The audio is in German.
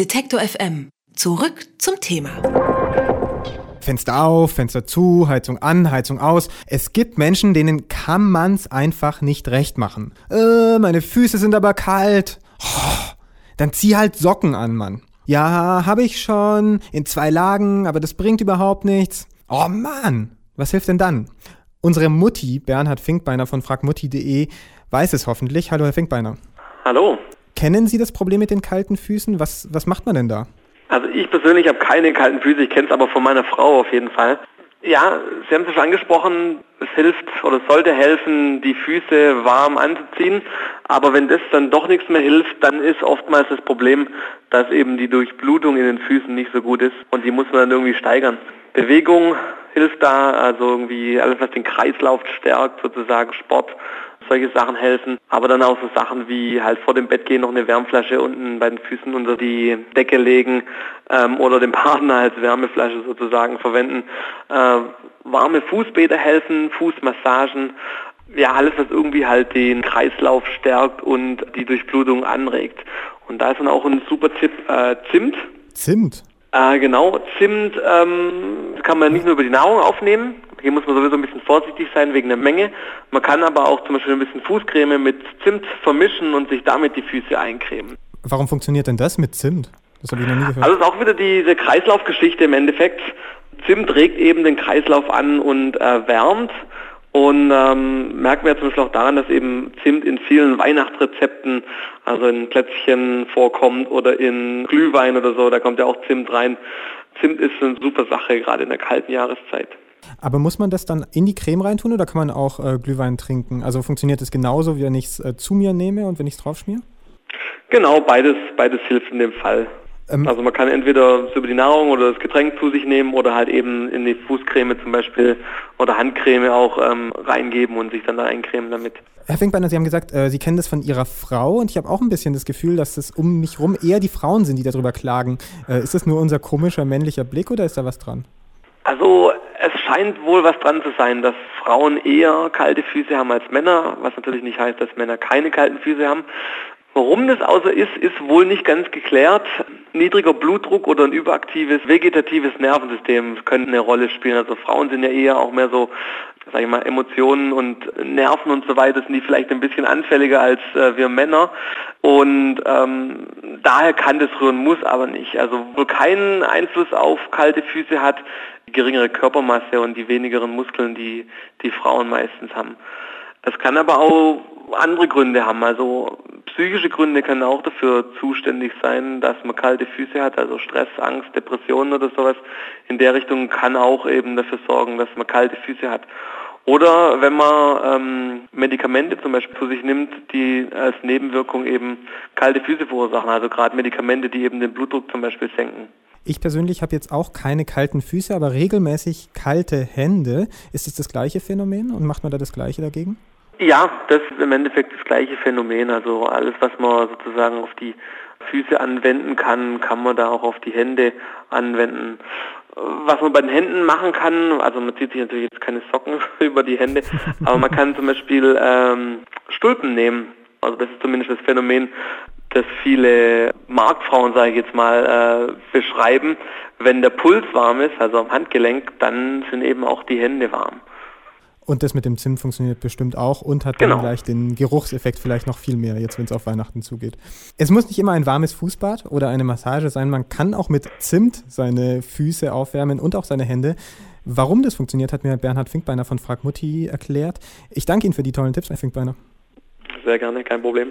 Detektor FM. Zurück zum Thema. Fenster auf, Fenster zu, Heizung an, Heizung aus. Es gibt Menschen, denen kann man's einfach nicht recht machen. Äh, meine Füße sind aber kalt. Oh, dann zieh halt Socken an, Mann. Ja, habe ich schon, in zwei Lagen, aber das bringt überhaupt nichts. Oh Mann, was hilft denn dann? Unsere Mutti, Bernhard Finkbeiner von fragmutti.de, weiß es hoffentlich. Hallo, Herr Finkbeiner. Hallo. Kennen Sie das Problem mit den kalten Füßen? Was, was macht man denn da? Also ich persönlich habe keine kalten Füße, ich kenne es aber von meiner Frau auf jeden Fall. Ja, Sie haben es schon angesprochen, es hilft oder sollte helfen, die Füße warm anzuziehen. Aber wenn das dann doch nichts mehr hilft, dann ist oftmals das Problem, dass eben die Durchblutung in den Füßen nicht so gut ist und die muss man dann irgendwie steigern. Bewegung hilft da, also irgendwie alles, was den Kreislauf stärkt, sozusagen Sport, solche Sachen helfen. Aber dann auch so Sachen wie halt vor dem Bett gehen, noch eine Wärmflasche unten bei den Füßen unter die Decke legen ähm, oder den Partner als Wärmeflasche sozusagen verwenden. Äh, warme Fußbäder helfen, Fußmassagen. Ja, alles, was irgendwie halt den Kreislauf stärkt und die Durchblutung anregt. Und da ist dann auch ein super Tipp, äh, Zimt. Zimt? Äh, genau, Zimt ähm, kann man nicht nur über die Nahrung aufnehmen, hier muss man sowieso ein bisschen vorsichtig sein wegen der Menge. Man kann aber auch zum Beispiel ein bisschen Fußcreme mit Zimt vermischen und sich damit die Füße eincremen. Warum funktioniert denn das mit Zimt? Das habe ich noch nie gehört. Also ist auch wieder diese Kreislaufgeschichte im Endeffekt. Zimt regt eben den Kreislauf an und äh, wärmt. Und ähm, merken wir zum Beispiel auch daran, dass eben Zimt in vielen Weihnachtsrezepten, also in Plätzchen vorkommt oder in Glühwein oder so, da kommt ja auch Zimt rein. Zimt ist eine super Sache, gerade in der kalten Jahreszeit. Aber muss man das dann in die Creme reintun oder kann man auch äh, Glühwein trinken? Also funktioniert es genauso, wie wenn ich es äh, zu mir nehme und wenn ich es draufschmiere? Genau, beides, beides hilft in dem Fall. Ähm, also man kann entweder über die Nahrung oder das Getränk zu sich nehmen oder halt eben in die Fußcreme zum Beispiel oder Handcreme auch ähm, reingeben und sich dann da eincremen damit. Herr Finkbeiner, Sie haben gesagt, äh, Sie kennen das von Ihrer Frau und ich habe auch ein bisschen das Gefühl, dass es um mich herum eher die Frauen sind, die darüber klagen. Äh, ist das nur unser komischer männlicher Blick oder ist da was dran? Also es scheint wohl was dran zu sein, dass Frauen eher kalte Füße haben als Männer, was natürlich nicht heißt, dass Männer keine kalten Füße haben. Warum das außer ist, ist wohl nicht ganz geklärt. Niedriger Blutdruck oder ein überaktives vegetatives Nervensystem können eine Rolle spielen. Also Frauen sind ja eher auch mehr so, sag ich mal, Emotionen und Nerven und so weiter, sind die vielleicht ein bisschen anfälliger als äh, wir Männer. Und ähm, daher kann das rühren, muss aber nicht. Also wohl keinen Einfluss auf kalte Füße hat, die geringere Körpermasse und die wenigeren Muskeln, die die Frauen meistens haben. Es kann aber auch andere Gründe haben. Also psychische Gründe können auch dafür zuständig sein, dass man kalte Füße hat, also Stress, Angst, Depressionen oder sowas. In der Richtung kann auch eben dafür sorgen, dass man kalte Füße hat. Oder wenn man ähm, Medikamente zum Beispiel zu sich nimmt, die als Nebenwirkung eben kalte Füße verursachen, also gerade Medikamente, die eben den Blutdruck zum Beispiel senken. Ich persönlich habe jetzt auch keine kalten Füße, aber regelmäßig kalte Hände. Ist es das gleiche Phänomen und macht man da das gleiche dagegen? Ja, das ist im Endeffekt das gleiche Phänomen. Also alles, was man sozusagen auf die Füße anwenden kann, kann man da auch auf die Hände anwenden. Was man bei den Händen machen kann, also man zieht sich natürlich jetzt keine Socken über die Hände, aber man kann zum Beispiel ähm, Stulpen nehmen. Also das ist zumindest das Phänomen, das viele Marktfrauen, sage ich jetzt mal, äh, beschreiben. Wenn der Puls warm ist, also am Handgelenk, dann sind eben auch die Hände warm. Und das mit dem Zimt funktioniert bestimmt auch und hat genau. dann gleich den Geruchseffekt vielleicht noch viel mehr, jetzt wenn es auf Weihnachten zugeht. Es muss nicht immer ein warmes Fußbad oder eine Massage sein. Man kann auch mit Zimt seine Füße aufwärmen und auch seine Hände. Warum das funktioniert, hat mir Bernhard Finkbeiner von Frag Mutti erklärt. Ich danke Ihnen für die tollen Tipps, Herr Finkbeiner. Sehr gerne, kein Problem.